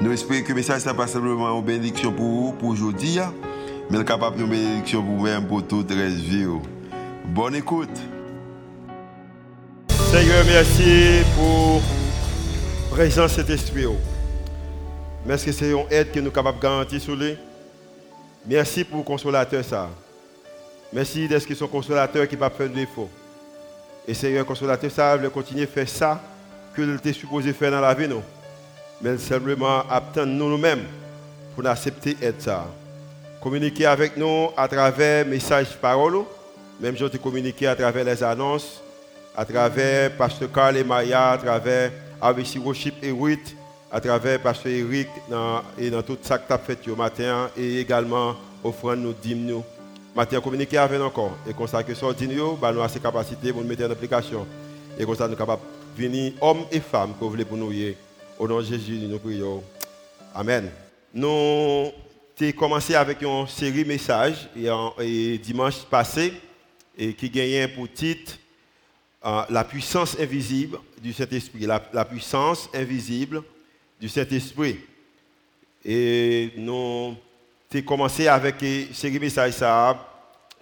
Nous espérons que le message n'est pas simplement une bénédiction pour vous, pour aujourd'hui, hein, mais capable de bénédiction pour vous-même, pour toute la vie. Bonne écoute. Seigneur, merci pour la présence de cet esprit. Merci que c'est une que nous sommes capables de garantir sur lui. Merci pour le consolateur ça. Merci d'être ce son consolateur qui va faire défaut. Et Seigneur, consolateur ça, veut continuer à faire ça que il était supposé faire dans la vie, non? Mais simplement attendre nous-mêmes pour accepter être ça. Communiquer avec nous à travers messages paroles, même je te communiquer à travers les annonces, à travers Pasteur Carl et Maya, à travers ABC Worship et Ruth, à travers Pasteur Eric et dans tout ça que tu as fait au matin et également offrande nous dîmes nous. Matin communiquer avec nous encore et que ça nous bah nous assez capacité pour nous mettre en application et comme ça nous capables venir hommes et femmes vous voulez pour nous au nom de Jésus, nous prions. Amen. Nous avons commencé avec une série de messages et, dimanche passé et qui gagnait pour titre euh, La puissance invisible du Saint-Esprit. La, puissance invisible du Saint-Esprit. Et nous avons commencé avec une série de messages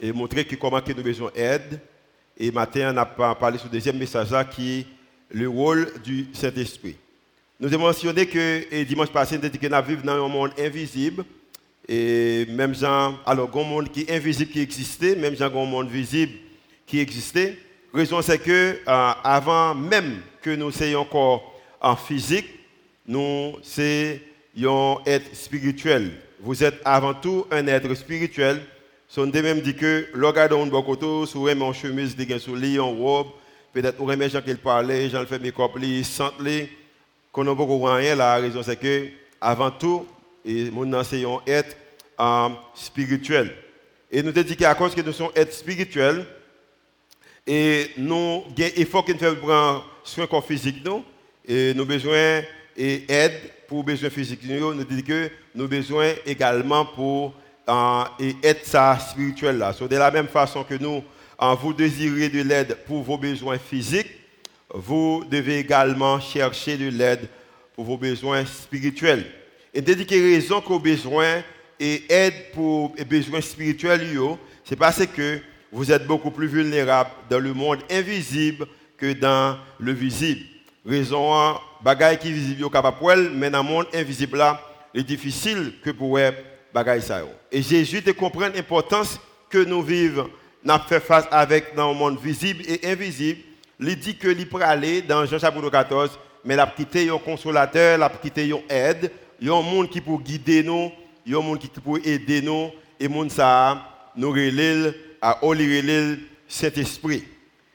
et montrer comment nous avons besoin d'aide. Et matin, on a parlé sur le deuxième message qui est le rôle du Saint-Esprit. Nous avons mentionné que dimanche passé, nous avons dit que nous vivons dans un monde invisible. Et même gens, alors, un monde qui est invisible qui existait, même gens, un monde visible qui existait. La raison, c'est que euh, avant même que nous soyons encore en physique, nous sommes être spirituel. Vous êtes avant tout un être spirituel. Son même dit que, regardez un bon côté, si vous en chemise, sur lit, en robe, peut-être vous aimez gens qui parlent, gens fait mes copes, sentent qu'on n'a rien, la raison c'est que, avant tout, et nous enseignons être euh, spirituel. Et nous dit qu'à cause que nous sommes être spirituels, et nous, il faut qu'il nous prendre soin corps physique, nous, et nous besoin d'aide pour besoin physique, nous, nous dit que nous avons besoin également pour euh, être ça spirituel là. de la même façon que nous, vous désirez de l'aide pour vos besoins physiques, vous devez également chercher de l'aide pour vos besoins spirituels. Et dédiquer raison qu'aux besoins et aide pour les besoins spirituels, c'est parce que vous êtes beaucoup plus vulnérable dans le monde invisible que dans le visible. Raison, bagaille qui est visible capable mais dans le monde invisible là, est difficile que pour bagaille ça. Et Jésus te comprend l'importance que nous vivons, nous fait face avec dans le monde visible et invisible il dit que il peut aller dans Jean chapitre 14, mais il a quitté un consolateur, il a quitté une aide, il y a un monde qui peut guider nous, il y a un monde qui peut aider nous, et monde ça, nous relève à Oli Saint-Esprit.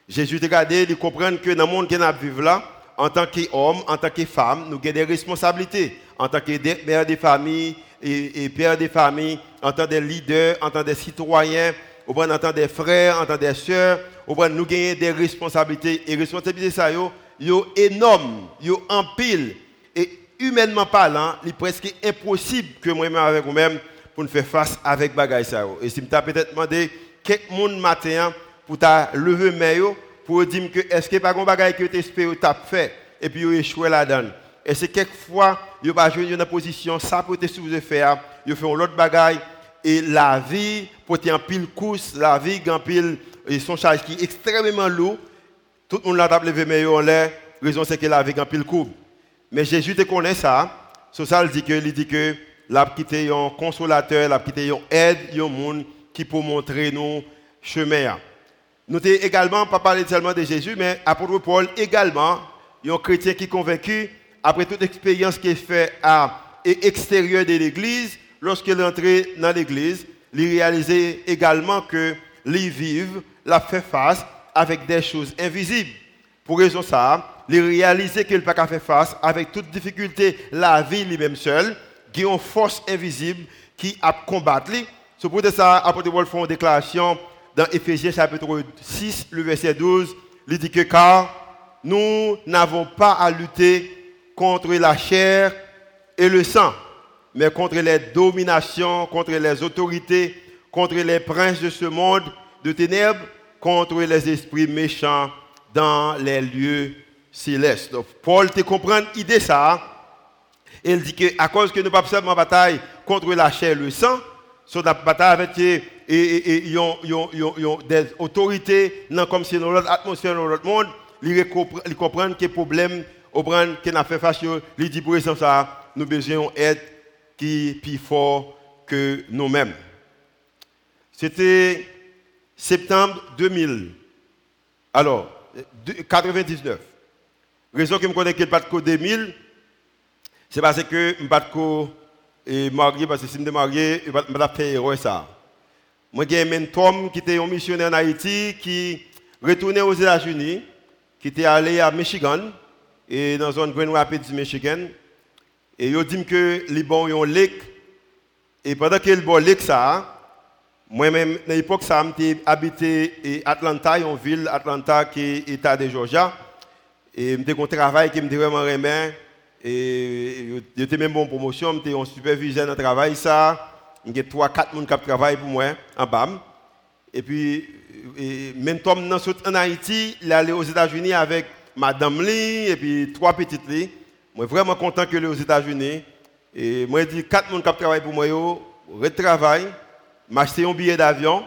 Jésus te regardé, il comprend que dans le monde que nous vivons là, en tant qu'homme, en tant que femme, nous avons des responsabilités. En tant que mère de famille et, père de famille, en tant que leader, en tant que citoyen, en tant que frères, en tant que sœurs, nous avons des responsabilités. Et responsabilités, ça, yo, yo énormes, yo en pile. Et humainement parlant, il est presque impossible que moi-même avec vous-même pour faire face avec bagaille ça. Et si je peut-être demandé quelques monde matin pour ta lever main pour dire que est-ce que pas un bagaille que tu espères tu fait et puis tu échoué là-dedans. Et c'est quelquefois, tu pas joué dans une position, ça peut te faire, tu fais autre bagaille et la vie, pour en pile course, la vie en pile son charge qui est extrêmement lourd. Tout le monde l'a levé meilleur en l'air. La raison c'est qu'il avait un pile courbe. Mais Jésus te connaît ça. Sur ça, il dit que, il dit que l'a quitté un consolateur, l'a quitté un aide, un monde qui peut montrer nous chemin. Nous également pas parlé seulement de Jésus, mais apôtre Paul également, un chrétien qui est convaincu, après toute expérience qu'il fait à l'extérieur de l'église, lorsqu'il est entré dans l'église, il réalisait également que les vivent la fait face avec des choses invisibles. Pour raison ça, les réaliser qu'il n'a pas faire face avec toute difficulté la vie lui-même seul, il a une force invisible qui a combattu. C'est pour ça, apôtre Paul fait une déclaration dans Éphésiens chapitre 6, le verset 12. Il dit que car nous n'avons pas à lutter contre la chair et le sang, mais contre les dominations, contre les autorités, contre les princes de ce monde de ténèbres, contre les esprits méchants dans les lieux célestes. Donc, Paul te comprend l'idée ça. Il dit que à cause que nous pas seulement bataille contre la chair et le sang, sur la bataille avec et, des autorités, non comme si dans l'autre atmosphère, dans l'autre monde, ils comprennent que problème, qu'on a fait face, il dit pour ça, nous besoin d'être qui est plus fort que nous-mêmes. C'était septembre 2000. Alors, 99. Raison que je connais que je pas de 2000, c'est parce que je ne suis pas marié, parce que si je suis marié, je ne vais pas faire ça. Moi, j'ai un mentor qui était un missionnaire en Haïti, qui retournait aux États-Unis, qui était allé à Michigan, et dans une Grand Rapids, Michigan. Et il dit que les bons ont lac. Et pendant que le bon lac ça, moi-même, à l'époque, ça, j'ai habité à Atlanta, une ville, Atlanta, qui est l'État de Georgia. Et j'ai un travail qui me vraiment aimé. Et j'étais même bon promotion, j'étais un superviseur le travail. Ça, j'ai 3-4 personnes qui travaillent pour moi en BAM. Et puis, même Tom, en Haïti, il allé aux États-Unis avec Madame Lee et puis trois petites. Moi, vraiment content que les aux États-Unis. Et moi, je dis, quatre personnes qui travaillent pour moi, je retravaille, m'acheter un billet d'avion,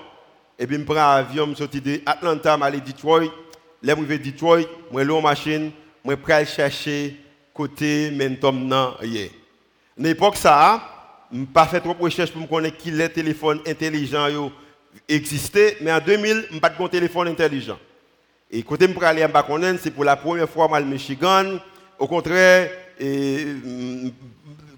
et puis je prends un avion, je sorti de Atlanta, je aller à Detroit. Là, je vais à Detroit, je vais en machine, je vais aller chercher côté Mentom nan À l'époque, ça, je n'ai pas fait trop de recherche pour me connaître qui les téléphones intelligents existaient, mais en 2000, je n'ai pas de téléphone intelligent. Et côté je aller en c'est pour la première fois à Michigan. Au contraire, et,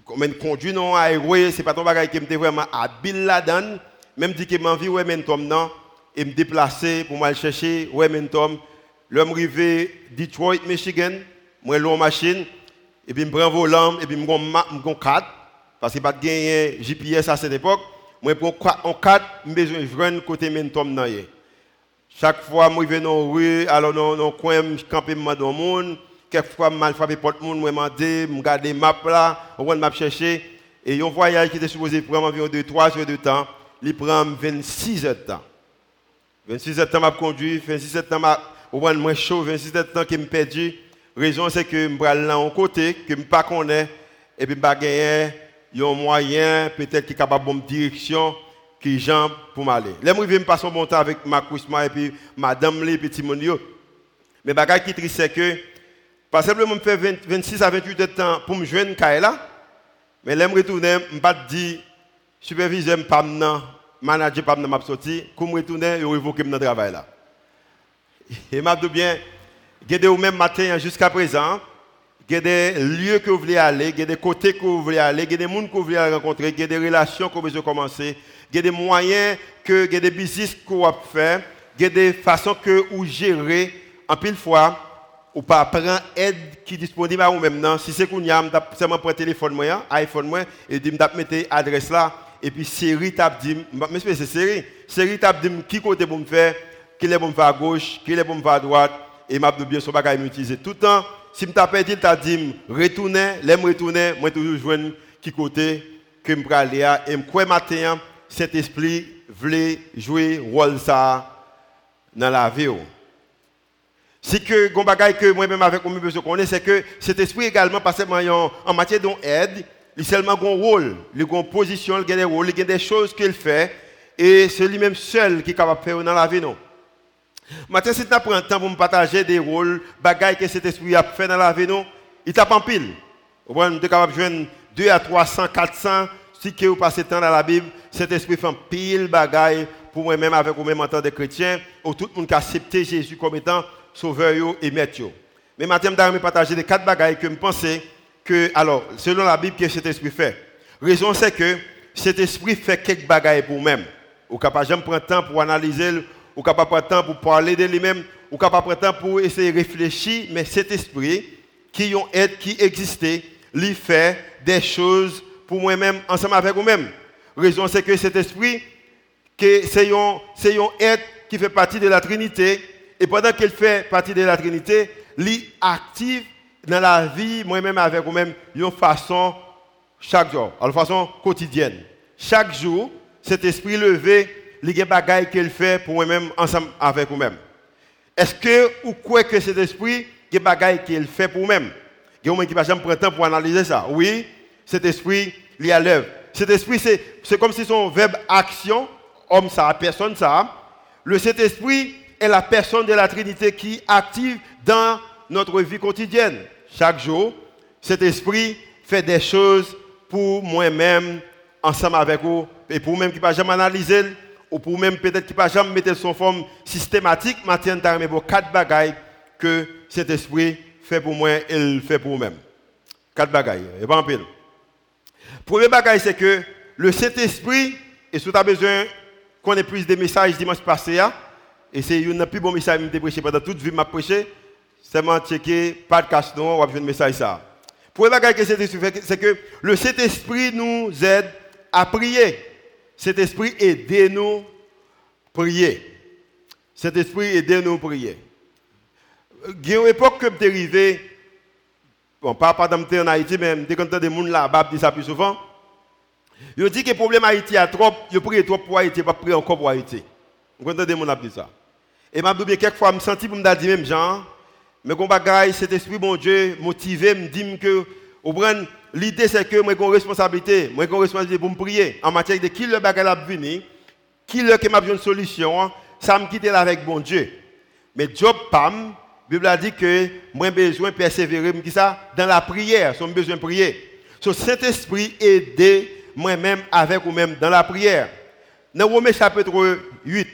comme un conduit non aéré, c'est pas ton bagage qui me vraiment habile là-dedans. Même dit que m'a envie ouais mentom non et me déplacer pour aller chercher ouais mentom. L'homme arrivé Detroit, Michigan, moi l'homme machine et puis me prends volant et puis me prends 4 parce que pas de GPS à cette époque. Moi prends en 4, j'ai besoin de côté mentom non. Chaque fois moi vais dans rue, alors dans dans coin, je dans le monde quelquefois mal frappé porte monde moi mandé me garder map là on map chercher et un voyage qui était supposé prendre environ 2 3 heures de temps il prend 26 heures de temps 26 heures de temps m'a conduit 26 heures de temps m'a moins chaud 26 heures de temps qui me perdu raison c'est que me là en côté que me pas connaît et puis pas gagner un moyen peut-être qui capable me direction qui jambe pour m'aller. Je vais me passer un bon avec ma cousma et puis madame les petits. Mais bagage qui triste c'est que pas simplement me faire 26 à 28 de temps pour me joindre là, mais là, je retourner, je ne pas superviseur, pas manager, pas m'a sorti, comme retourner, je révoquer mon travail là. Et m'a dit bien, au même matin jusqu'à présent, il y des lieux que vous voulez aller, il y des côtés que vous voulez aller, il y des gens que vous voulez rencontrer, il y des relations que vous voulez commencer, il y des moyens, que, il des business que vous faire, il y des façons que vous gérez en pile fois ou pas prendre aide qui est disponible à vous même si c'est qu'on y a seulement prendre téléphone moi iPhone moi et dit me mettre adresse là et puis série tap dit mais c'est série. Série tap dit qui côté pour me faire qui est pour me faire à gauche qui est pour me faire à droite et m'a bien son bagage m'utiliser tout le temps si me t'a dit t'a dit retourner l'aime retourner moi toujours joindre qui côté que me aller et me croire matin cet esprit voulait jouer rôle ça dans la vie c'est que gon que moi-même avec moi besoin connaître c'est que cet esprit également pas seulement en, matière d'aide, il seulement un rôle, il une position, il a des rôles, il a des choses qu'il fait et c'est lui-même seul qui est capable de faire dans la vie non? Maintenant si tu prends un temps pour me partager des rôles, bagaille que cet esprit a fait dans la vie non, il tape en pile. Vous êtes capable de joindre 2 à 300, 400 si vous passez temps dans la Bible, cet esprit fait un pile bagaille pour moi-même avec vous-même en tant que chrétien, où tout le monde a accepté Jésus comme étant sauveur et maître. Mais maintenant, je vais partager les quatre bagailles que je pense que, alors, selon la Bible, que cet esprit fait. Raison, c'est que cet esprit fait quelques bagailles pour lui-même. Ou capable de prendre temps pour analyser, ou capable prendre temps pour parler de lui-même, ou capable prendre temps pour essayer de réfléchir, mais cet esprit qui ont qui existait, lui fait des choses pour moi-même, ensemble avec vous-même. Raison, c'est que cet esprit, que c'est un, être qui fait partie de la Trinité, et pendant qu'il fait partie de la Trinité, il active dans la vie, moi-même avec vous-même, d'une façon chaque jour, de façon quotidienne. Chaque jour, cet esprit levé, il y a des choses qu'il fait pour moi-même, ensemble avec vous-même. Est-ce que vous croyez que cet esprit, il y a des choses qu'il fait pour vous-même Il y a des qui pas jamais temps pour analyser ça. Oui, cet esprit, il y a l'œuvre. Cet esprit, c'est comme si son verbe action, homme ça, personne ça. Le Saint-Esprit est la personne de la Trinité qui active dans notre vie quotidienne. Chaque jour, cet esprit fait des choses pour moi-même, ensemble avec vous, et pour même qui ne pas jamais analyser, ou pour même peut-être qui ne pas jamais mettre son forme systématique, maintenant, pour quatre bagailles que cet esprit fait pour moi et il fait pour vous-même. Quatre bagailles, et pas en pile. Premier bagaille, c'est que le Saint-Esprit, et si tu as besoin qu'on ait plus de messages dimanche passé, hein, et c'est un plus bon message que j'ai prêché pendant toute vie, m'a prêché, moi checker podcast, non, on va un message ça. Premier bagaille que Saint-Esprit c'est que le Saint-Esprit nous aide à prier. Cet esprit aide nous à prier. Cet esprit aide nous à prier. Il y a une époque que je suis arrivé bon, pas pas dans en Haïti, mais dès qu'on entend des gens là-bas ça plus souvent, ils dit que le problème Haïti a trop, ils prient trop pour Haïti, pas prier encore pour Haïti. Vous entendez mon dit ça. Et m'a bien quelquefois me senti pour me dire même genre mais qu'on bagaille cet esprit bon Dieu motivé me dit que au l'idée c'est que moi j'ai une responsabilité, moi j'ai une responsabilité pour me prier en matière de qui le bagaille a venir, qui le qui m'a besoin de solution, ça me quitte là avec bon Dieu. Mais Job Pam la Bible a dit que moi besoin de persévérer ça? Dans la prière, j'ai besoin de prier. So Saint-Esprit aide moi-même avec vous-même dans la prière. Dans Romains chapitre 8,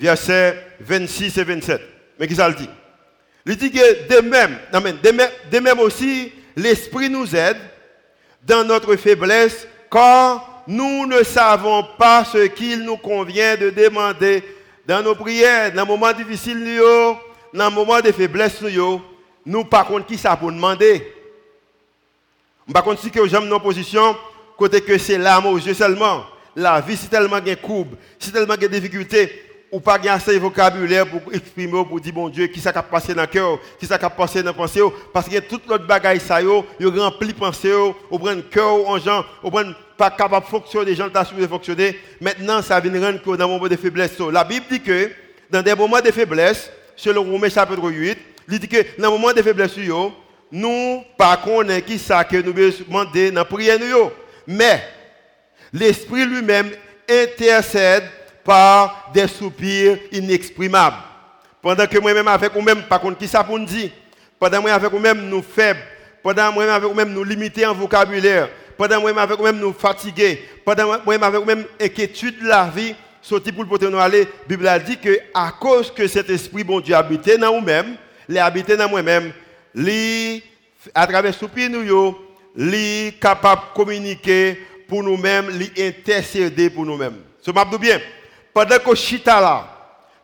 versets 26 et 27. Mais qui ça le dit? Il dit que de même, de même aussi, l'Esprit nous aide dans notre faiblesse, car nous ne savons pas ce qu'il nous convient de demander dans nos prières, dans les moments difficiles, dans le moment de faiblesse, nous, par contre, qui ça pour demander? Par contre, si que j'aime nos position, côté que c'est l'âme aux yeux seulement. La vie, c'est tellement de courbe, c'est tellement de difficultés, ou pas assez de vocabulaire pour exprimer, pour dire, bon Dieu, qui ça a passé dans le cœur, qui ça a passé dans la pensée, parce que toute l'autre bagaille, ça, yo, yo rempli pensée, au prend cœur en gens, au prend pas capable de fonctionner, les gens t'assument de fonctionner. Maintenant, ça vient rendre que dans un moment de faiblesse. La Bible dit que dans des moments de faiblesse, selon Romains chapitre 8, il dit que dans le moment de faiblesse, nous, par contre, qui ça que nous demander dans la prière. Mais l'Esprit lui-même intercède par des soupirs inexprimables. Pendant que moi-même avec vous-même, par contre, qui ça pour nous Pendant moi avec vous-même, nous faibles. Pendant que moi avec vous-même, nous limiter en vocabulaire. Pendant que moi avec vous-même, nous fatigués. Pendant que moi avec vous-même, inquiétude de la vie sorti pour le nous aller, la Bible a dit que à cause que cet esprit bon Dieu habitait dans nous-mêmes, les habité dans moi-même, à travers soupir nous li capable de communiquer pour nous-mêmes, li intercéder pour nous-mêmes. Ce m'a bien? Pendant que chita là,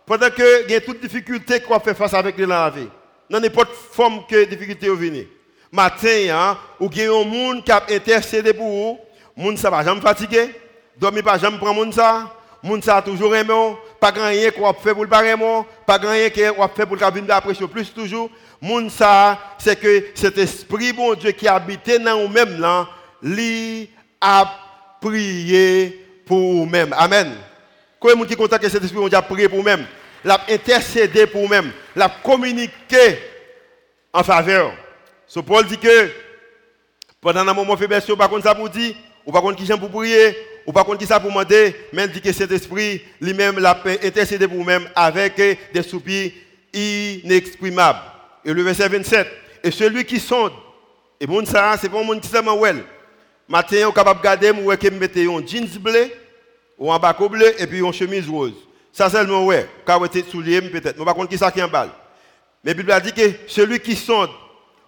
pendant que il y a toutes difficultés qu'on fait face avec dans la vie, dans n'importe forme que difficulté venir. Matin, hein, ou il y a un monde qui a intercédé pour vous, monde ça va jamais fatigué, dormir pas jamais prendre monde ça, Moun sa toujours aimé, pas grand rien qu'on fait pour le barrer pas grand rien qu'on fait pour le venir d'après plus toujours. Moun sa, c'est que cet esprit bon Dieu qui habitait dans nous-mêmes là, lui a prié pour nous-mêmes. Amen. Combien de qui content que cet esprit Dieu a prié pour nous-mêmes, l'a intercédé pour nous-mêmes, l'a communiqué en faveur. So Paul dit que pendant un moment faiblesse, pas contre ça pour dire, ou pas contre qui j'aime pour prier, ou par contre qui ça pour demander, mais dit que cet esprit lui-même l'a intercédé pour vous-même avec des soupirs inexprimables. Et le verset 27, et celui qui sonde, et bon ça, c'est pas un monde qui well. Matin, on est capable de garder, ou que mettre un jeans bleu, ou un bas bleu, et puis une chemise rose. Ça seulement ouais, quand vous êtes soulier peut-être. Mais par contre qui ça qui en balle? Mais Bible a dit que celui qui sonde,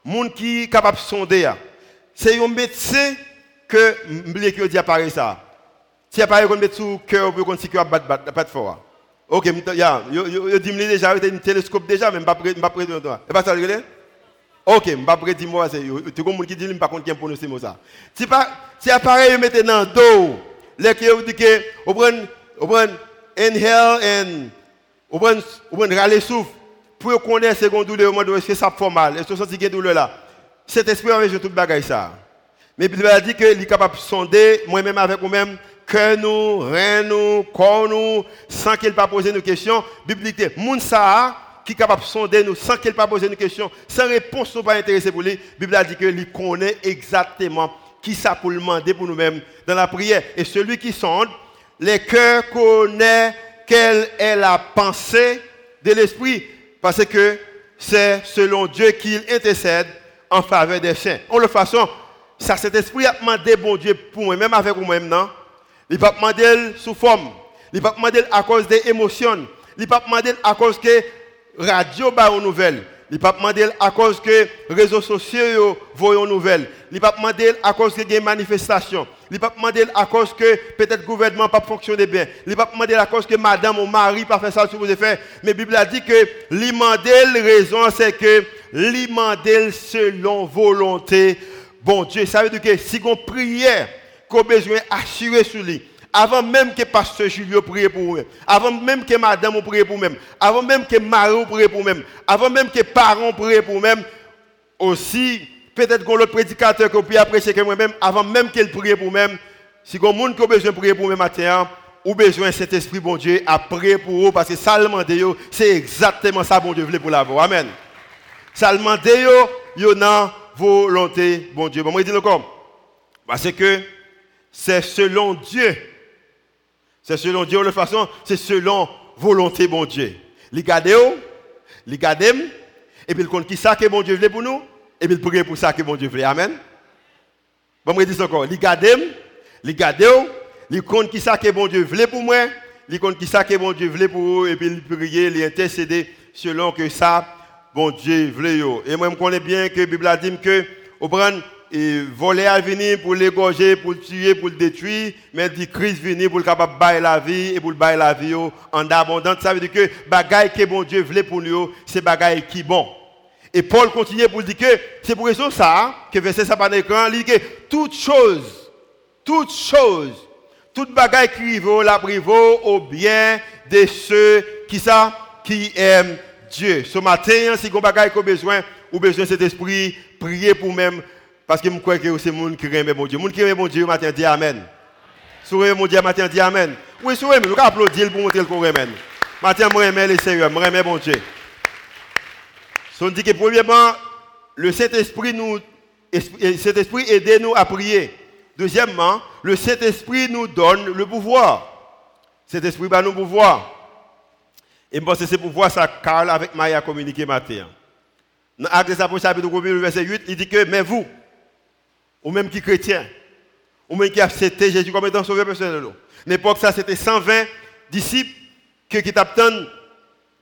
monde qui est capable de sonder, c'est un médecin que, je dit apparaît ça. Si a pas qu'on met sous cœur pour qu'on cœur bat bat pas de fort. OK, ya, yo dit déjà avec un télescope déjà même pas pas de toi. Et pas ça regarder Ok, je ne vais pas dire moi, c'est tout le monde qui dit, pas contre nous ces mots ça. Si pas, si appareil mettez dans le dos, les vous dit que, vous prenez, vous prenez inhale and, vous prenez, vous prenez râler souffle, pour connaître seconde douleur, est-ce que ça fait mal, est-ce que ça fait douleur là. Cet esprit avec tout le bagage ça. Mais il a dit qu'il est capable de sonder, moi-même avec vous-même, que nous, rein nous, corps nous, sans qu'il pas poser nos questions. Biblique, moun ça, qui est capable de sonder nous sans qu'il pas poser nos questions, sans réponse, nous pas intéressé pour lui. Bible a dit qu'il connaît exactement qui ça pour le demander pour nous-mêmes dans la prière. Et celui qui sonde, les cœurs connaît quelle est la pensée de l'esprit. Parce que c'est selon Dieu qu'il intercède en faveur des saints. En le façon, ça, cet esprit a demandé bon Dieu pour moi, même avec vous-même, non? Il va demander sous forme. Il va demander à cause des émotions. Il va demander à cause que radio ba aux nouvelles. Il va demander à cause que réseaux sociaux voient aux nouvelles. Il va demander à cause que des manifestations. Il va demander à cause que peut-être le gouvernement pas bien. Il va demander à cause que madame ou mari pas fait ça que vous fait. Mais la Bible a dit que la raison c'est que l'imandel selon volonté bon Dieu. Ça veut dire que si on prière qu'on besoin d'assurer sur lui, avant même que pasteur Julio prie pour vous, avant même que madame prie pour vous, avant même que mari prie pour vous, avant même que parents prient pour vous, aussi, peut-être que l'autre prédicateur que peut apprécier que moi-même, avant même qu'il prie pour vous, si vous monde qui a besoin de prier pour vous matin, ou besoin de cet esprit, bon Dieu, à prier pour vous, parce que ça c'est exactement ça, bon Dieu, voulait pour la voix. Amen. Ça demande, yo, a volonté, bon Dieu. Bon, moi, je dis comme, parce que c'est selon Dieu c'est selon Dieu, de façon, c'est selon volonté, bon Dieu. Les garder, les garder, et puis il compte qui ça que bon Dieu voulait pour nous, et puis il prie pour ça que bon Dieu voulait. Amen. Bon, je dis encore, les garder, les garder, il compte qui ça que bon Dieu voulait pour moi, il compte qui ça que bon Dieu voulait pour vous, et puis il prie, il intercéder selon que ça, bon Dieu voulait. Et moi, je connais bien que la Bible a dit que, au et voler à venir pour l'égorger, pour le tuer, pour le détruire, mais dit Christ venir pour le capable bailler la vie et pour le bailler la vie en abondance. Ça veut dire que bagaille que bon Dieu voulait pour nous, c'est bagaille qui bon. Et Paul continue pour dire que c'est pour raison ça que verset ça par l'écran, il dit que toute chose, toute chose, toute bagaille qui vaut la privo au bien de ceux qui ça qui aiment Dieu. Ce matin, si vous avez besoin, ou besoin de cet esprit, priez pour même parce que je crois que c'est le monde qui aime mon Dieu. Le monde qui aime mon Dieu, matin dit Amen. Sourire mon Dieu, matin dit Amen. Oui, sourire, mais nous applaudir pour montrer qu'on aime. Matin, moi, j'aime le Seigneur, moi, j'aime mon Dieu. On dit que premièrement, le Saint-Esprit nous, Saint-Esprit aide nous à prier. Deuxièmement, le Saint-Esprit nous donne le pouvoir. Saint-Esprit va nous pouvoir. Et je que c'est pouvoir ça, Carl avec Maya communiqué matin. Dans Actes chapitre 1, verset 8, il dit que, mais vous, ou même qui chrétien, ou même qui accepté Jésus comme étant sauveur personnel. L'époque, ça, c'était 120 disciples qui, qui attendent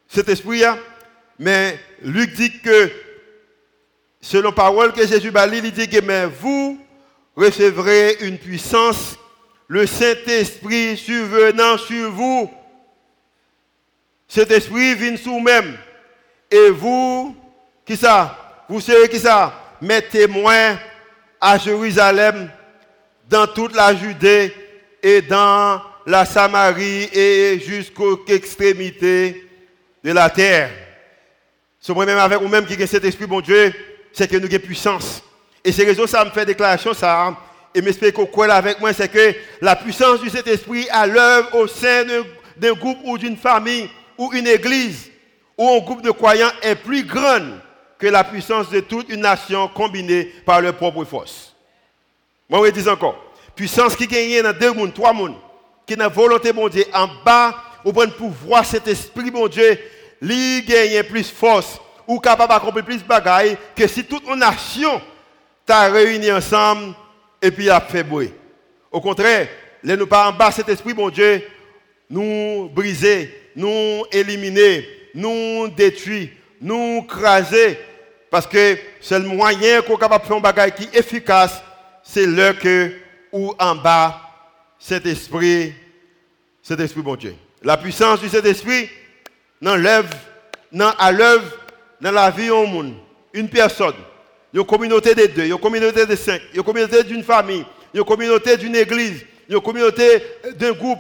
cet esprit hein. Mais Luc dit que, selon parole que Jésus a il dit que, mais vous recevrez une puissance, le Saint-Esprit survenant sur vous. Cet esprit vient sur vous-même. Et vous, qui ça? Vous serez qui ça? Mes témoins à Jérusalem, dans toute la Judée et dans la Samarie et jusqu'aux extrémités de la terre. Ce moi-même avec vous-même qui a cet esprit, bon Dieu, c'est que nous avons puissance. Et c'est raison ça me fait déclaration ça. Et m'espère qu'on croit avec moi, c'est que la puissance de cet esprit à l'œuvre au sein d'un groupe ou d'une famille ou une église ou un groupe de croyants est plus grande que la puissance de toute une nation combinée par leur propre force. Moi, je dis encore, puissance qui gagne dans deux mondes, trois mondes, qui n'a volonté, mon Dieu, en bas, au point pour voir cet esprit, mon Dieu, lui gagne plus force, ou capable d'accomplir plus de bagailles, que si toute une nation t'a réuni ensemble et puis a fait bruit. Au contraire, les nous pas en bas cet esprit, mon Dieu, nous briser, nous éliminer, nous détruire, nous craser. Parce que c'est le moyen qu'on est capable de faire un bagage qui est efficace, c'est là que, ou en bas, cet esprit, cet esprit bon Dieu. La puissance de cet esprit, dans l'œuvre, à l'œuvre, dans la vie au monde. Une personne, une communauté de deux, une communauté de cinq, une communauté d'une famille, une communauté d'une église, une communauté d'un groupe.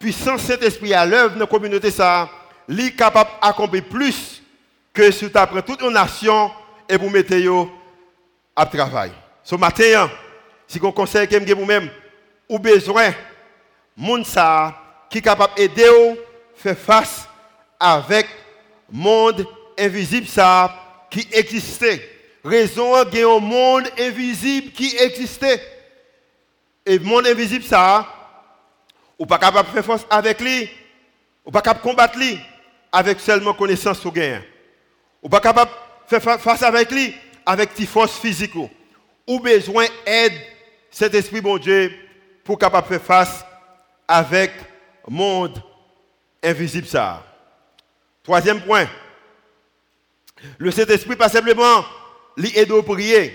Puissant Saint-Esprit à l'œuvre dans la communauté, ça, est capable d'accomplir plus que si tu apprends toute une nation et vous mettez à travail. Ce matin, si vous conseille que vous-même, ou besoin, monde ça, qui est capable d'aider faire face avec le monde invisible ça qui existait. Raison il y a un monde invisible qui existait. Et le monde invisible ça, ou pas capable de faire face avec lui, ou pas capable de combattre lui avec seulement connaissance ou gain. Ou pas capable face avec lui avec tes forces physiques. Ou besoin d'aide cet esprit bon Dieu pour capable faire face avec monde invisible ça. Troisième point. Le Saint-Esprit pas simplement l'aide à prier,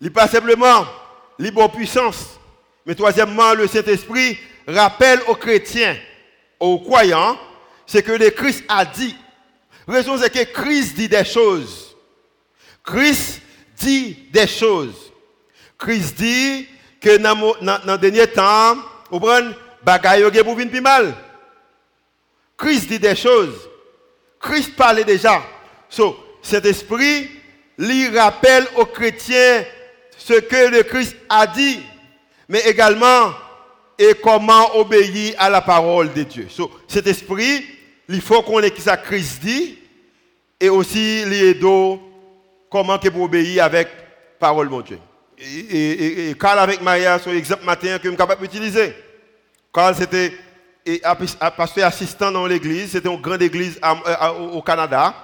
il pas simplement libre puissance, mais troisièmement, le Saint-Esprit rappelle aux chrétiens, aux croyants, ce que le Christ a dit. Raison c'est que Christ dit des choses. Christ dit des choses. Christ dit que dans le dernier temps, vous prenez bagaille pour plus mal. Christ dit des choses. Christ parlait déjà. So, cet esprit lui rappelle aux chrétiens ce que le Christ a dit, mais également et comment obéir à la parole de Dieu. So, cet esprit, il faut qu'on ait ce que Christ dit et aussi l'aider comment que pour obéir avec parole de Dieu. Et, et, Carl avec Maria, c'est l'exemple matin que je suis capable d'utiliser. Carl, c'était pasteur assistant dans l'église, c'était une grande église au Canada.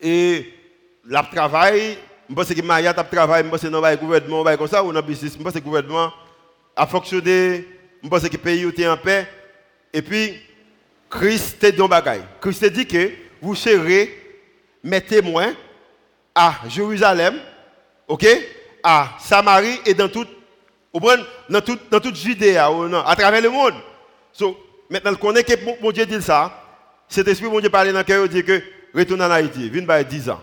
Et la travail, je pense que Maria a travaillé, je pense que le gouvernement, comme ça, ou dans business, je pense que le gouvernement a fonctionné, je pense que le pays était en paix. Et puis, Christ est dans bagaille. Christ a dit que vous serez mes témoins à Jérusalem, ok, à Samarie et dans toute, dans toute, dans toute Judée, à travers le monde. So, maintenant, qu'on est que mon Dieu dit ça, cet esprit, mon Dieu parle dans le cœur, dit que retourne en Haïti, viens par 10 ans.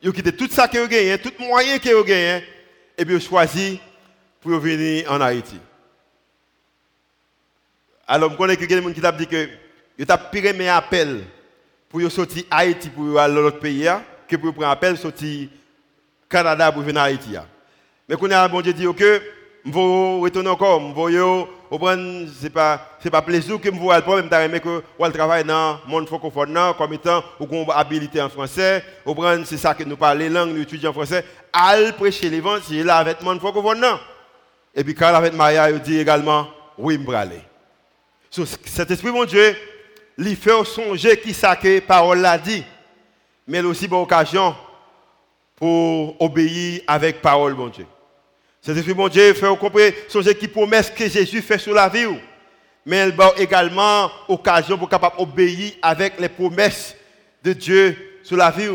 Il a quitté tout ça qu'il a gagné, tout moyen qu'il a gagné, et puis il a choisi pour venir en Haïti. Alors, je connais quelqu'un qui t'a dit que il t'a pire mes appel pour sortir Haïti pour aller dans l'autre pays hein, que pour prendre appel sortir Canada pour venir en Haïti. Mais quand a bon Dieu dit que je vais retourner encore, je vais c'est pas c'est pas plaisir que me vois pas même t'as que on travaille dans le monde francophone comme étant ou habilité en français, ou c'est ça que nous parlons langue, nous étudions en français, al prêcher l'évangile avec le monde francophone Et puis quand avec Maria, il dit également oui, me aller. So, cet esprit mon Dieu, lui fait songer qui ça que parole l'a dit, mais aussi pour occasion pour obéir avec parole mon Dieu. C'est esprit mon Dieu fait comprendre son qui promesse que Jésus fait sur la vie. Mais elle a également occasion pour capable obéir avec les promesses de Dieu sur la vie.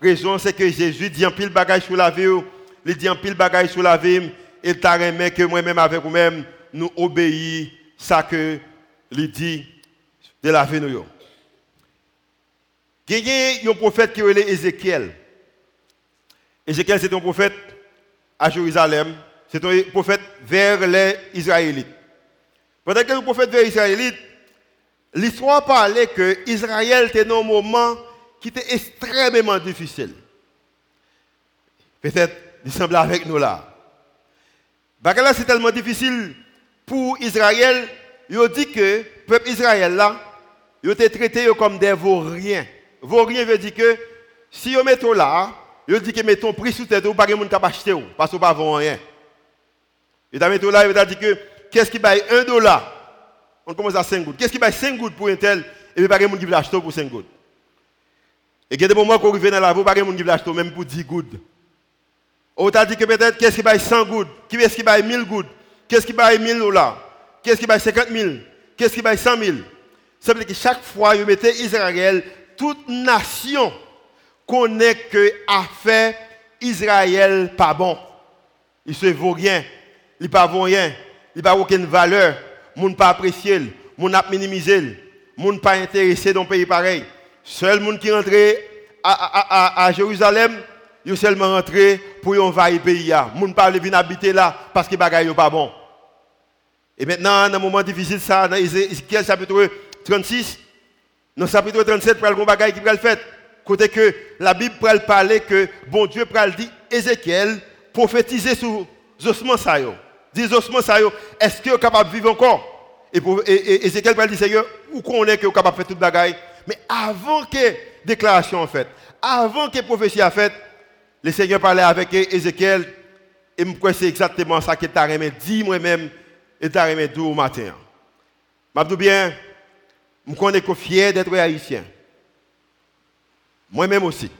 Raison c'est que Jésus dit un pile bagage sur la vie. Il dit un pile bagage sur la vie. Il t'a remis que moi-même avec vous-même nous obéissons ça que il dit de la vie nous. Il y a un prophète qui est Ézéchiel. Ézéchiel c'est un prophète à Jérusalem c'est un prophète vers les Israélites. Pendant que le prophète vers les Israélites, l'histoire parlait que Israël était dans un moment qui était extrêmement difficile. Peut-être, il semble avec nous là. Parce que là, c'est tellement difficile pour Israël, il dit que le peuple Israël là, il était traité comme des vauriens. Vauriens veut dire que si on met là, il dit que mettons prix sous tête, ou pas de monde qui acheter, parce qu'on ne pas rien. Et dans tout là, il a dit que qu'est-ce qui paye 1 dollar? On commence à 5 gouttes. Qu'est-ce qui paye 5 gouttes pour un tel? Et puis, pas de monde acheter pour 5 gouttes. Et il a dans la pas de même pour 10 gouttes. On t'a dit que peut-être qu'est-ce qui paye 100 gouttes? Qui est-ce qui paye 1000 gouttes? Qu'est-ce qui paye 1000 dollars? Qu'est-ce qui paye 50 000 Qu'est-ce qui paye 100 000 Ça veut dire que chaque fois, il mettait Israël, toute nation connaît que a fait Israël pas bon. Il se vaut rien il pas rien, il pas aucune valeur, moun pas apprécié, moun n'a minimisé, moun pas intéressé dans pays pareil. Seul monde qui rentre à, à, à, Jérusalem, ils seulement rentré pour envahir le pays. Gens ne venir habiter là parce que les sont pas bon. Et maintenant, dans un moment difficile, ça, dans Ézéchiel chapitre 36, dans le chapitre 37, il y a un bagage qui va le faire. Côté que la Bible va parler que bon Dieu va dire Ézéchiel prophétiser sur ossements ça Dis ossements ça est-ce que vous capable de vivre encore? Et, Ézéchiel va dire Seigneur, où qu'on est que capable de faire toute bagaille? Mais avant que déclaration en fait, avant que prophétie a fait, le Seigneur parlait avec Ézéchiel et je c'est exactement ça que tu as dit moi-même et tu as tout au matin? Dis bien, je suis fier d'être haïtien. Moi-même aussi.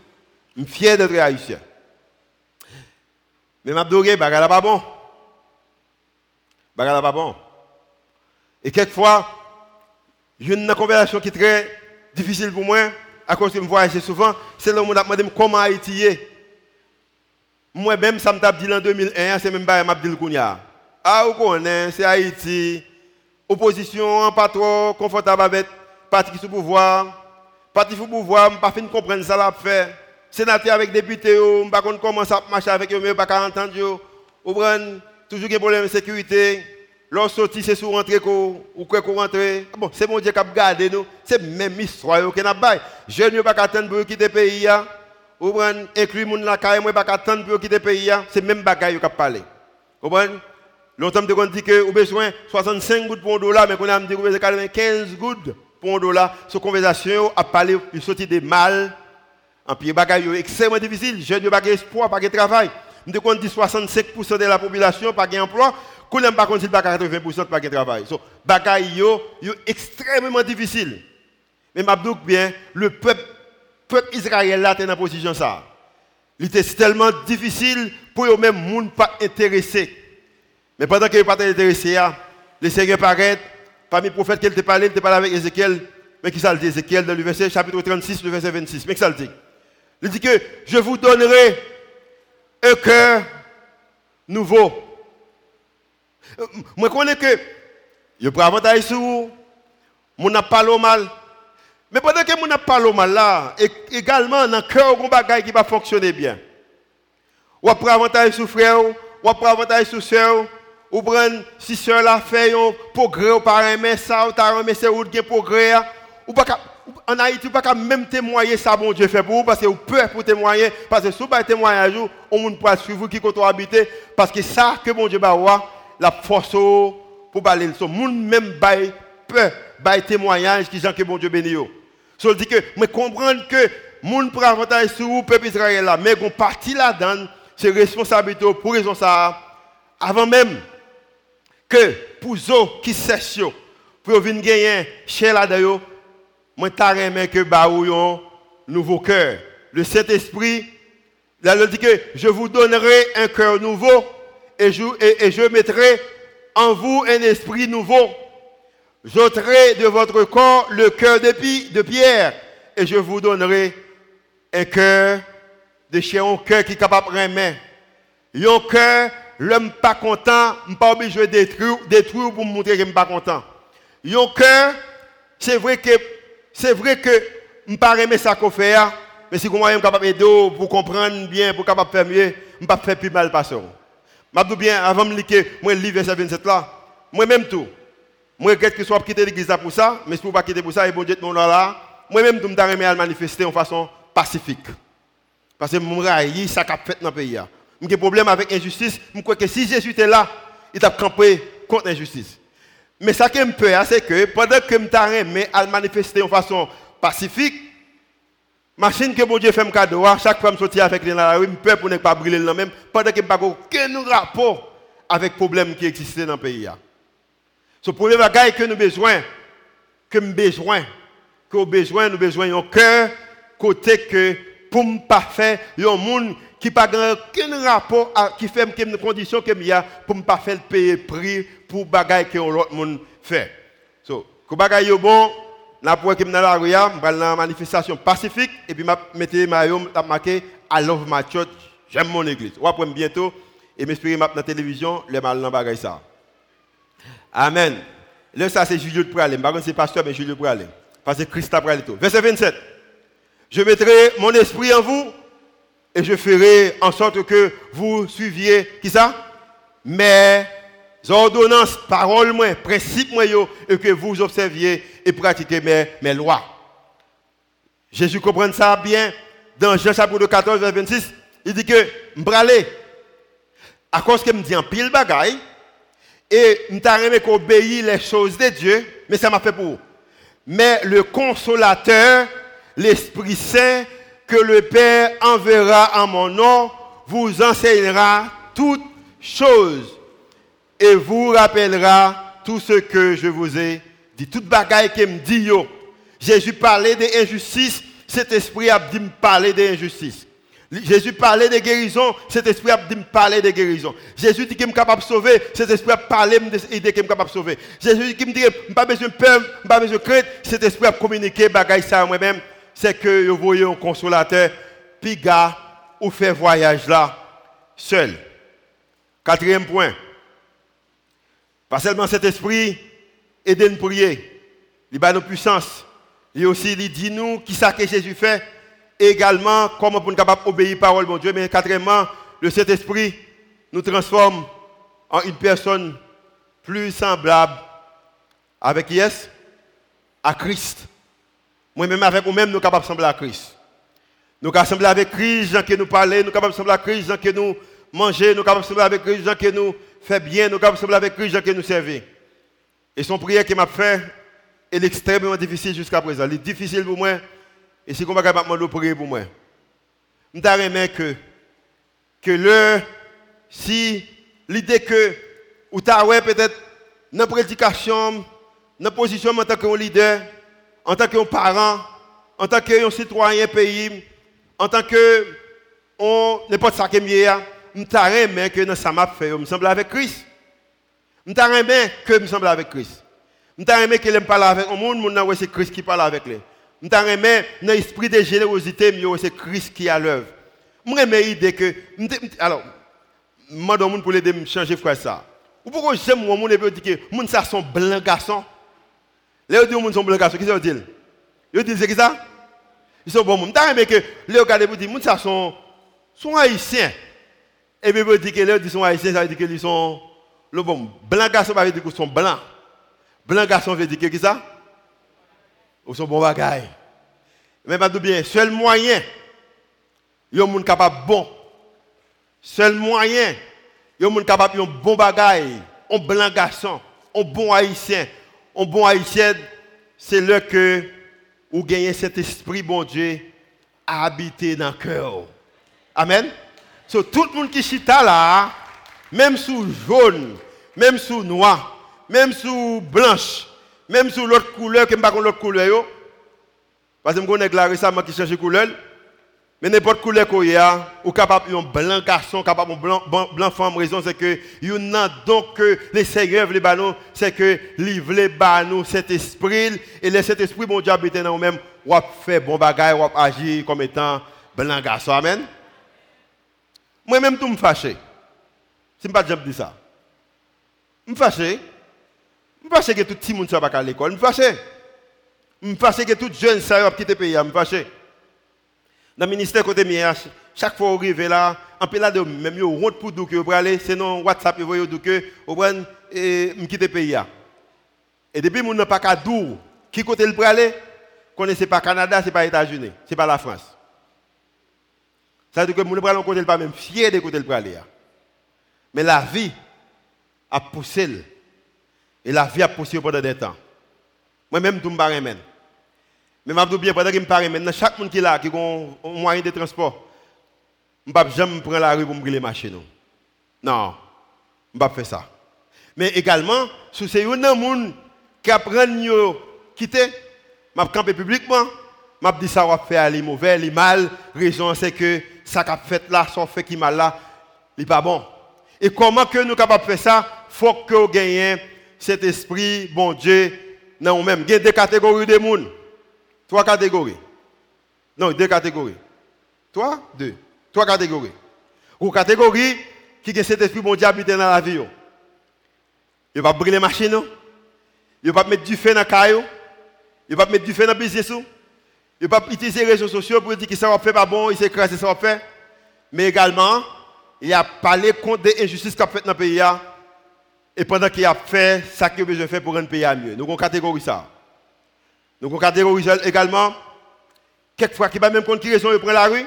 Je suis fier d'être haïtien. Mais dis, bagala pas bon. Bagala pas bon. Et quelquefois, j'ai une conversation qui est très difficile pour moi, à cause que je voyage souvent, c'est le monde qui me demande comment Haïti est. Moi-même, ça me dit en 2001, c'est même pas m'a dit le Ah, vous connaissez, c'est Haïti. Opposition, pas trop confortable avec parti qui sous pouvoir. Parti sous pouvoir, je ne pas comprendre ça l'a fait. Sénateur avec député, je ne pas comment ça marche avec eux, mais ne pas entendre. Vous toujours des problèmes de sécurité. Lorsque sorti, c'est sur rentrer ou quoi qu'on rentre. Bon, c'est mon Dieu qui a gardé nous. C'est même histoire que n'a pas. Je ne pas attendre pour quitter le pays. Ou bien, inclure mon la caille, moi pas attendre pour quitter le pays. C'est même bagaille qui a parlé. Vous comprenez? Longtemps, on dit que vous besoin 65 gouttes pour un dollar, mais qu'on a dit que vous besoin 15 gouttes pour un dollar. Cette conversation a parlé, il sorti des mal. En bagaille extrêmement difficile. Je n'ai pas d'espoir, pas de travail. Avons dit 65% de la population pas d'emploi. Qu'on n'aime pas contre 80% pas de travail. Yo extrêmement difficile. Mais m'abdouk bien, le peuple, peuple Israël là est dans position ça. Il était tellement difficile pour eux même monde pas intéressé. Mais pendant qu'ils pas intéressé, le Seigneur paraît, parmi les prophètes qu'il te parlé, il te parlé avec Ézéchiel. Mais qui ça dit Ézéchiel dans le verset chapitre 36, le verset 26. Mais qui ça le dit? Il dit que je vous donnerai un cœur nouveau. Euh, moi, je connais que je prends avantage sur vous, je n'a pas le mal. Mais pendant que je n'a pas le mal là, également, dans le cœur, il y a qui va fonctionner bien. Ou prend avantage sur frère, ou prend avantage sur soeur, ou prend si soeur la fait un progrès, ou pas aimer ça, ou t'as aimé ça, ou un progrès, ou pas en Haïti, pouvez même témoigner ça, bon Dieu fait pour vous, parce que vous peur pour témoigner, parce que si vous ne témoigner un on ne peut suivre vous qui compte habiter, parce que ça que bon Dieu va la force pour parler. Le monde même bail peur, bail témoignage qui que bon Dieu bénit. So, dit que, mais comprendre que monde prend avantage sur vous, peuple Israël là, mais qu'on partie là-dedans, c'est responsabilité pour raison ça, avant même que pour ceux qui sèchent, pour venir gagner chez là-dedans, moi, je que baou nouveau cœur. Le Saint-Esprit, il dit que je vous donnerai un cœur nouveau et je, et, je mettrai en vous un esprit nouveau. J'ôterai de votre corps le cœur de, de pierre et je vous donnerai un cœur de chien, un cœur qui est capable de remettre. Un cœur, l'homme pas content, je pas obligé de détruire, pour me montrer que je suis pas content. Un cœur, c'est vrai que c'est vrai que je pas aimer ça qu'on fait, hein. mais si je suis capable d'aider pour comprendre bien, pour capable faire mieux, je pas faire plus mal passer. Je dis bien, avant de lire moi, livre verset 27 là, moi-même tout. Moi, quel que soit quitter l'église pour ça, mais si vous ne pas quitter pour ça, et bon Dieu, mon là, moi-même, je me à manifester en façon pacifique. Parce que je me ça a fait dans le pays. J'ai hein. un problème avec l'injustice. Je crois que si Jésus était là, il a campé contre l'injustice. Mais ça qui me peur, hein, c'est que pendant que je mais à manifester de façon pacifique, machine que mon Dieu fait me cadeau, hein, chaque fois que je sortis avec les la rue, je peur pour ne pas brûler le même, pendant que je n'ai pas aucun rapport avec les problèmes qui existaient dans le pays. Hein. Ce premier bagage que nous avons besoin, que nous besoin, que nous besoin, nous besoin d'un cœur, côté que pour ne pas faire, un monde qui n'a pas aucun rapport, qui fait une condition que a pour ne pas faire payer prix pour bagaille que l'autre monde fait. So, que bagaille bon, la pour que dans la rue, vais dans manifestation pacifique et puis je mettre maillot marqué I love my church, j'aime mon église. Ou après bientôt et m'espérer dans la télévision, le mal dans bagaille ça. Amen. Là ça c'est Julio de Pralé, pas c'est pasteur mais Julio de Pralé. Parce que Christ a parlé tout. Verset 27. Je mettrai mon esprit en vous Et je ferai en sorte que vous suiviez, qui ça? Mes ordonnances, paroles, moi, principes, moi, et que vous observiez et pratiquiez mes, mes lois. Jésus comprend ça bien dans Jean chapitre 14, verset 26. Il dit que, m'bralé, à cause que me dit en pile bagaille, et m'ta qu'on obéit les choses de Dieu, mais ça m'a fait pour. Mais le consolateur, l'Esprit Saint, que le Père enverra en mon nom, vous enseignera toutes choses et vous rappellera tout ce que je vous ai dit. Toute bagaille qui me dit yo. Jésus parlait des injustices, cet esprit a dit me parler des injustices. Jésus parlait de guérison, cet esprit a dit me parler de guérison. Jésus dit qu'il est capable de sauver, cet esprit a parlé de qu'il est capable de sauver. Jésus dit qu'il me dit que pas besoin de peur, pas besoin de crainte, cet esprit a communiqué bagaille ça moi-même, c'est que vous voyez un consolateur, puis gars, ou fait voyage là seul. Quatrième point. Pas seulement cet esprit aide nous prier, il a nos puissance. Il aussi il dit nous qui ça que Jésus fait également comment pour nous capable obéir parole mon Dieu mais quatrièmement le Saint-Esprit nous transforme en une personne plus semblable avec qui est à Christ. Moi-même avec vous-même nous sommes capables de sembler à Christ. Nous sommes capables avec Christ, gens qui nous parlent, nous sommes capables de sembler à Christ, gens qui nous mangent, nous sommes capables de sembler avec Christ, gens qui nous fait bien, nous sommes capables de sembler avec Christ, gens qui nous servent. Et son prière qui m'a fait, est extrêmement difficile jusqu'à présent. Il est difficile pour moi et c'est comme ça que je prier pour moi. Je me que, que le, si l'idée que, ou peut-être dans la prédication, dans la position en tant que leader, en tant que parent, en tant que citoyen pays, en tant que n'importe ça qui est je me que dans ça m'a fait, je me semble avec Christ. Je me que je me semble avec Christ. Je me que je parle avec le monde, c'est Christ qui parle avec lui. Je dans l'esprit de générosité, c'est Christ qui à l'œuvre. Je me l'idée que. Alors, je demande pour l'aider à changer frère ça? Ou pourquoi j'aime mon monde et dire que les gens sont blancs garçons Les gens disent que sont blancs garçons, qu'est-ce qu'ils disent Ils disent c'est ça? Ils sont bons. Je aimé que les gens disent que les gens sont, sont haïtiens. Et puis ils disent que les gens sont haïtiens, ça veut dire qu'ils sont. Le bon, blanc garçon, ça veut dire qu'ils sont blancs. Blanc garçon veut dire que ça? Ou son bon bagaille. Mais pas de bien, seul moyen, il y a un monde capable bon. Seul moyen, il y a un monde capable un bon bagaille, un blanc garçon, un bon haïtien, un bon haïtien, c'est là que vous gagnez cet esprit, bon Dieu, à habiter dans le cœur. Amen. So, tout le monde qui chita là, même sous jaune, même sous noir, même sous blanche, même sur l'autre couleur, que je ne l'autre couleur, parce que je connais récemment qui cherche couleur, mais n'importe couleur qu'il y a, ou capable un blanc garçon, capable un blanc, blanc femme, raison c'est que il a donc que les seigneurs les ballons, c'est que livrer cet esprit et le cet esprit bon Dieu habite dans nous-mêmes, ou fait bon bagage, ou agir comme étant blanc garçon. Amen. Moi-même tout me fâché. Ne pas dire ça. Je me fâché. Ne fâché que tout le monde pas à l'école. Me fâché. Me fâché que tout jeune ça quitter le pays. Me fâché. Dans le ministère côté mien, chaque fois que arrive là, en peu là de même yo honte pour nous que vous aller, c'est non WhatsApp vous voyez que vous me quitter le pays Et depuis mon n'a pas qu'à dou, qui côté le aller connaissez pas Canada, c'est pas États-Unis, c'est pas la France. Ça veut dire que mon ne côté pas même fier de côté le aller. Mais la vie a poussé et la vie a poussé pendant des temps. Moi-même, je ne pas Mais je bien, pendant que je ne pas chaque monde qui est là, qui a un moyen de transport, je ne vais jamais prendre la rue pour me brûler les machines. Non, je ne vais pas faire ça. Mais également, si c'est un monde qui apprend à quitter, je vais camper publiquement, je vais dire ça va faire les mauvais, les mal. Raison c'est que ça qu'a fait là, ça fait qui mal là, n'est pas bon. Et comment que nous capables de faire ça? Il faut que nous gagnions cet esprit, bon Dieu, dans nous-mêmes. Il y a deux catégories de monde. Trois catégories. Non, deux catégories. Trois, deux. Trois catégories. Une catégorie qui a cet esprit, bon habité dans la vie. Il va brûler les machines. Il va mettre du feu dans le caillou. Il va mettre du feu dans le business. Il va utiliser les réseaux sociaux pour dire que ça va faire pas bon, il s'écrase, ça va faire. mais également, il a parlé contre des injustices qu'a fait dans le pays. Et pendant qu'il a fait ça qu'il a besoin de faire pour rendre le pays mieux. Nous avons catégorie ça. Nous avons catégorie également, quelquefois, qui va même contre qui raison de prendre la rue,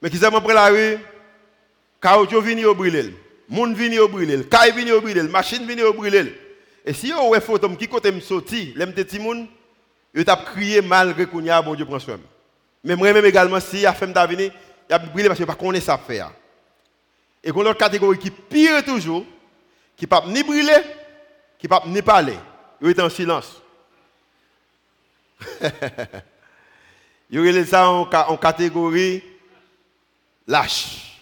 mais qui aiment prendre la rue, caoutchouc vient au brûler, monde vient au brûler, caille vient au brûler, machine vient au brûler. Et si vous avez photo qui côté me sorti, les petits moun, ils t'a crié malgré qu'on y a bon Dieu prend soin. Mais moi-même également si a fait d'avenir, il a brûlé parce que pas connaît ça faire. Et qu'on l'autre catégorie qui pire toujours, qui pas ni brûler, qui pas ni parler, ils est en silence. Il y a ça en, catégorie lâche.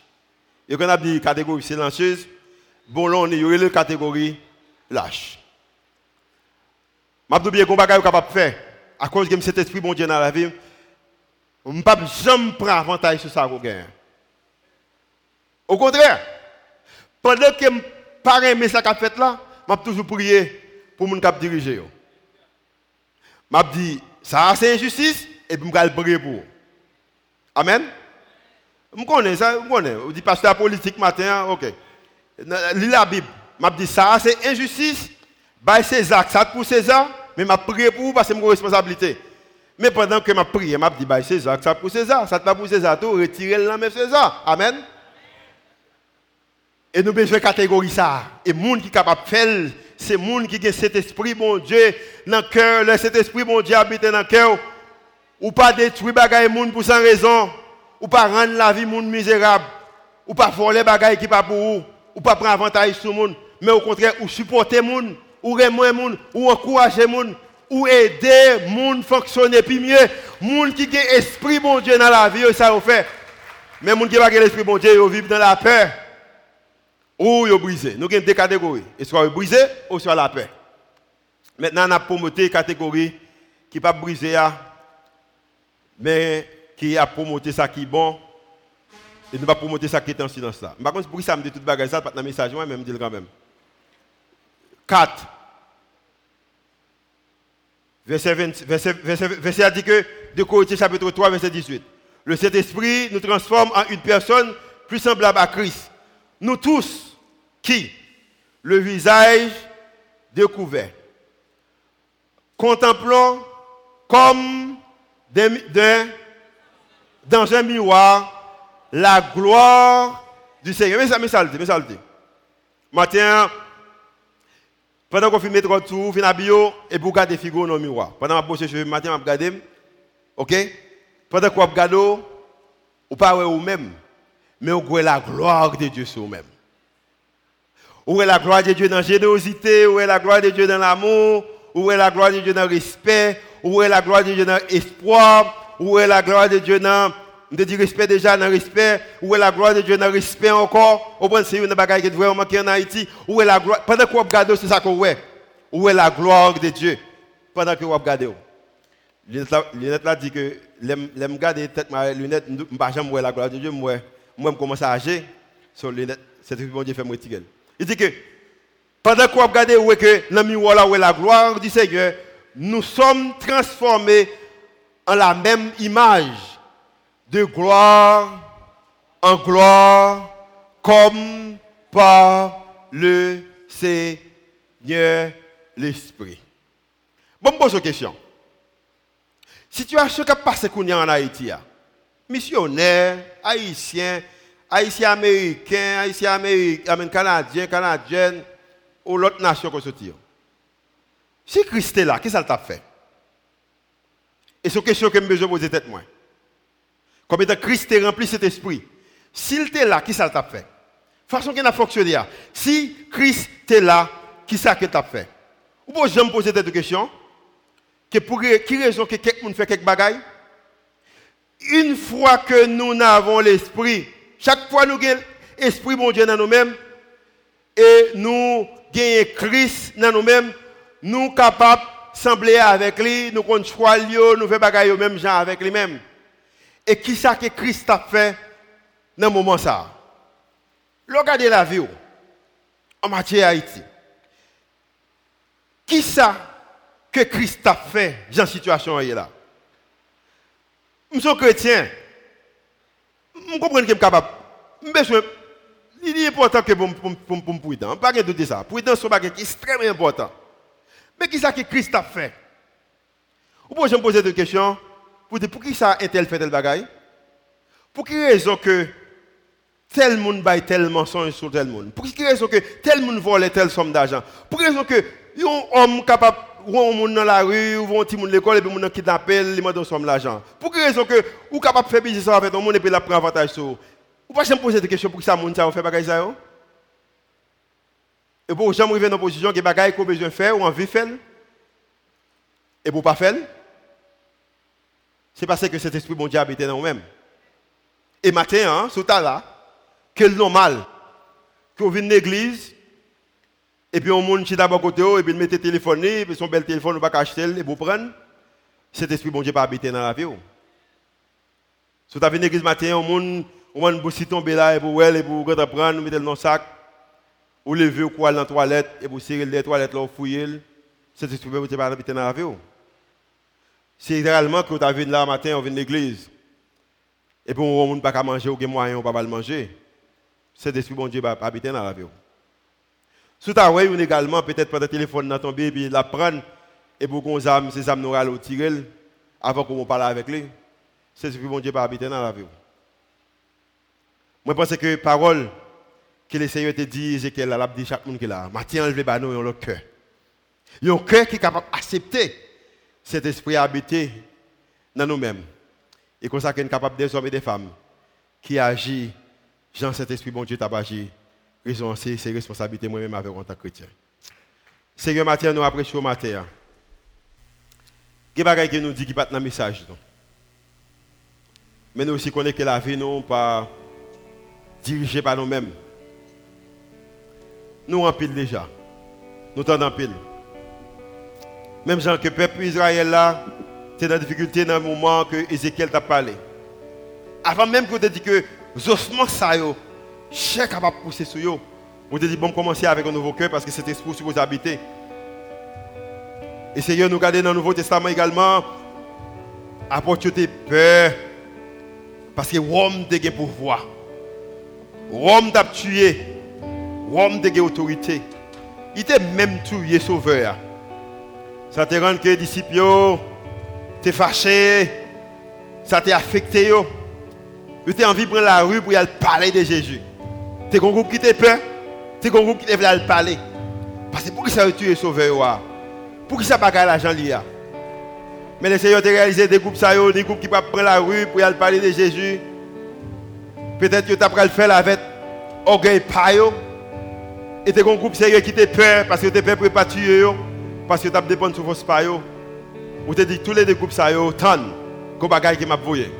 Et quand on dit catégorie silencieuse, bon là on est une catégorie lâche. Je ne bien qu'on capable de faire à cause de cet esprit bon Dieu dans la vie. Je ne peux jamais prendre avantage sur ça Au contraire, pendant que je parle de ça qu'a fait là, je toujours prié pour mon cap diriger. Je dit ça c'est injustice et je vais prier pour. Amen? Je connais ça, je connais. On dit pasteur politique matin, OK. Lis la Bible. Je dit ça c'est injustice. Bah César, ça pour César, mais je prié pour vous parce que c'est une responsabilité. Mais pendant que je prie, je dit bah César, ça pour César, ça pas pour César, tout retirer le même César. Amen? Et nous besoin catégorie ça. Et les gens qui sont capables de faire, c'est gens qui ont cet esprit, bon Dieu, dans le cœur, cet esprit, bon Dieu, habite dans le cœur. Ou pas détruire les gens pour sans raison. Ou pas rendre la vie monde misérable. Ou pas voler gens qui pas pour vous. Ou pas prendre avantage sur monde. Mais au contraire, ou supporter gens, ou les gens, ou encourager gens, ou aider à fonctionner puis mieux. Gens qui ont esprit, bon Dieu, dans la vie, ça vous fait. Mais gens qui pas l'esprit, bon Dieu, ils vivent dans la peur ou ils brisé. Nous avons deux catégories. Soit brisé ou soit la paix. Maintenant, on a promoté une catégorie qui pas brisé, mais qui a promoté ça qui est bon. Et nous pas promoter ça qui est en silence là. Par contre, pour ça me dit toute bagage ça, pas dans message, moi même dire quand même. 4. Verset, 20, verset, verset, verset a dit que de Corinthiens chapitre 3, verset 18. Le Saint-Esprit nous transforme en une personne plus semblable à Christ. Nous tous, qui, le visage découvert, contemplons comme dans un miroir la gloire du Seigneur. Mais ça me salte, me salte. Matin, pendant qu'on filme trop tout, fin bio et pour regarder figure dans le miroir. Pendant que je cheveux matin, je regarde. OK? Pendant qu'on regarde, ou pas ou même, mais on voit la gloire de Dieu sur vous-même. Où est la gloire de Dieu dans la générosité? Où est la gloire de Dieu dans l'amour? Où est la gloire de Dieu dans le respect? Où est la gloire de Dieu dans l'espoir? Où est la gloire de Dieu dans le respect déjà dans respect? Où est la gloire de Dieu dans le respect encore? Au point c'est une qui est vraiment en Haïti. Où est la gloire? Pendant que vous regardez, c'est ça qu'on voit. Où est la gloire de Dieu? Pendant que vous regardez. Lunette là dit que l'aime garder tête ma lunette, je ne pas jamais voir la gloire de Dieu, moi, moi, je commence à agir sur lunette. C'est ce que bon Dieu fait me retirer. Il dit que pendant qu'on regarde où est que dans la gloire du Seigneur, nous sommes transformés en la même image de gloire en gloire comme par le Seigneur l'Esprit. Bon, je pose une question. Situation qui passe en Haïti, missionnaire, haïtien, Haïtiens américains, Haïtiens américains, canadiens, canadiennes, ou l'autre nation qu'on sortir. Si Christ est là, qu'est-ce qu'il t'a fait? Et c'est une question que je de poser tête moi. Comme étant Christ est rempli cet esprit. S'il était là, qu'est-ce qu'il t'a fait? Façon qu'il a fonctionné. Si Christ est là, qu'est-ce qu'il t'a fait? Ou pouvez je me poser cette question que pour qui raison que quelqu'un fait quelque bagaille? Une fois que nous avons l'esprit, chaque fois nous avons l'Esprit bon Dieu dans nous-mêmes et nous gagnons Christ dans nous-mêmes, nous sommes capables de sembler avec lui, nous comptons choix nous faisons bagaille au même genre avec lui-même. Et qui ça que Christ a fait dans ce moment ça? Regardez la vie en matière Haïti. Qui ça que Christ a fait dans cette situation là? Je suis chrétien. Je comprends que je suis capable besoin il est important que pour pour prudent. Pas de doute ça. Prudence c'est bagage extrêmement important. Mais qui ça que Christ a fait? Ou pouvez me poser des questions pour dire pour qui ça un tel fait tel bagaille Pour quelle raison que tel monde baille tel mensonge sur tel monde? Pour quelle raison que tel monde vole telle somme d'argent? Pour quelle raison que un homme capable ou un monde dans la rue ou un petit monde l'école et puis monde kidnappé, il demande somme l'argent. Pour quelle raison que ou capable faire business avec un monde et puis la prendre avantage sur ou pas jamais poser des questions pour que ça monde ça fait bagaille ça Et pour jamais arriver dans une position que bagaille qu'on besoin faire ou envie faire. Et pour pas faire. C'est parce que cet esprit bon Dieu habite dans nous-mêmes. Et matin, hein, sous là, que le normal, qu'on vient de l'église, et puis on monte chez d'abord côté, et puis on met téléphone, et puis son bel téléphone, on va acheter, et vous prendre. Cet esprit bon Dieu pas habiter dans la vie. Si vous avez une église matin, on monte, on monte pour tomber là, et pour et pour prendre, mettre dans le sac, ou lever ou quoi dans la toilette, et pour serrer les toilettes là, fouiller. Cet esprit bon Dieu pas habiter dans la vie. C'est réellement que vous avez là matin, on vient de l'église. Et puis on ne peut pas manger, ou on ne peut pas manger. C'est l'esprit bon Dieu va habiter dans la vie. Sous ta on également, peut-être prendre le téléphone dans ton bébé, la prendre, et pour qu'on âme, ces âmes nous allons tirer avant qu'on parle avec lui. C'est ce que bon Dieu va habiter dans la vie. Moi, je pense que parole que le Seigneur te dit, Ézéchiel, l'a dit chaque monde qui là. Matin, enlevez nous le cœur. Il y a un cœur qui est capable d'accepter cet esprit habité dans nous-mêmes. Et comme ça qu'on est capable des hommes et des femmes qui agissent, Jean cet esprit bon Dieu t'a agi, raison c'est responsabilités moi-même avec en tant chrétien. Seigneur matin, nous apprécions matin. Il y a des qui nous dit qui pas dans le message. Mais nous aussi connaissons que la vie non pas dirigée par nous-mêmes. Nous en pile déjà. Nous t'en en pile. Même Jean que le peuple Israël là, c'est dans la difficulté dans le moment que Ézéchiel t'a parlé. Avant même que tu dit que ossements ça yo, chaque capable pousser sur eux. On te dit bon commencer avec un nouveau cœur parce que cet esprit vous habiter. Et Seigneur nous garder dans le Nouveau Testament également apporter peur parce que Rome a pouvoir. Rome t'a tué. Rome a autorité. Il était même tué sauveur. Ça te rend que les disciples, t'es fâché, ça t'a affecté. Tu as envie de prendre la rue pour aller parler de Jésus. Tu es un groupe qui te peur, tu es un groupe qui te aller parler. Parce que pour que ça tuer sauveur, pour que ça pas l'argent lié. Mais le Seigneur a réalisé des groupes, des groupes qui peuvent prendre la rue pour aller parler de Jésus. Peut-être que tu as le faire avec orgueil payo. Et tu es un groupe qui te peur parce que tu es peur pour pas tuer parce que tu as dépendre sur vos spayo. Ou te dit tous les deux groupes ça tant comme bagaille qui m'a voyé.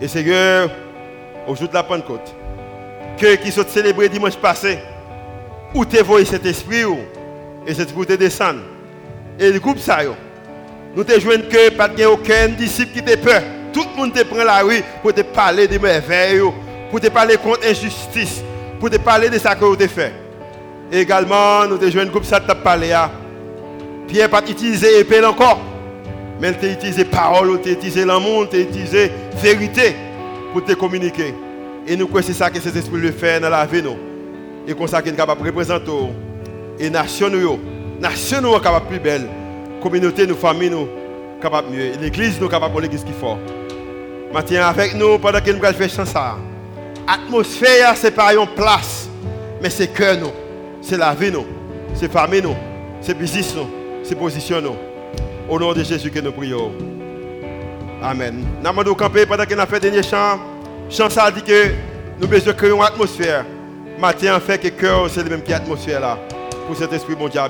Et Seigneur, au jour de la Pentecôte, que qui sont célébrés dimanche passé, où tu voyé cet esprit et cet esprit te descend. Et le groupe ça nous te joignent que pas de aucun disciple qui te peur. Tout le monde te prend la rue pour te parler de merveilles, pour te parler contre l'injustice, pour te parler de ce que tu fait. également, nous te joignent groupe ça te parler Pierre pas utilisé épée encore. Mais il a utilisé parole, il a utilisé l'amour, il a utilisé vérité pour te communiquer. Et nous croyons c'est ça que cet esprit le fait dans la vie. Nous. Et comme ça qu'il est capable de représenter. Et nation nous, nation nous capable plus belle. Communauté, nos familles nous capable mieux. L'église nous capable pour l'église qui fort. Maintenant avec nous pendant que nous allons faire ça. Atmosphère, c'est pas une place, mais c'est cœur nous. C'est la vie nous. C'est famille nous. C'est business nous se positionnons. Au nom de Jésus que nous prions. Amen. Nous avons campé pendant qu'on a fait dernier chant. Chant ça dit que nous besoin créer une atmosphère. Matin, en fait que cœur, c'est le même qui atmosphère là. Pour cet esprit bon Dieu.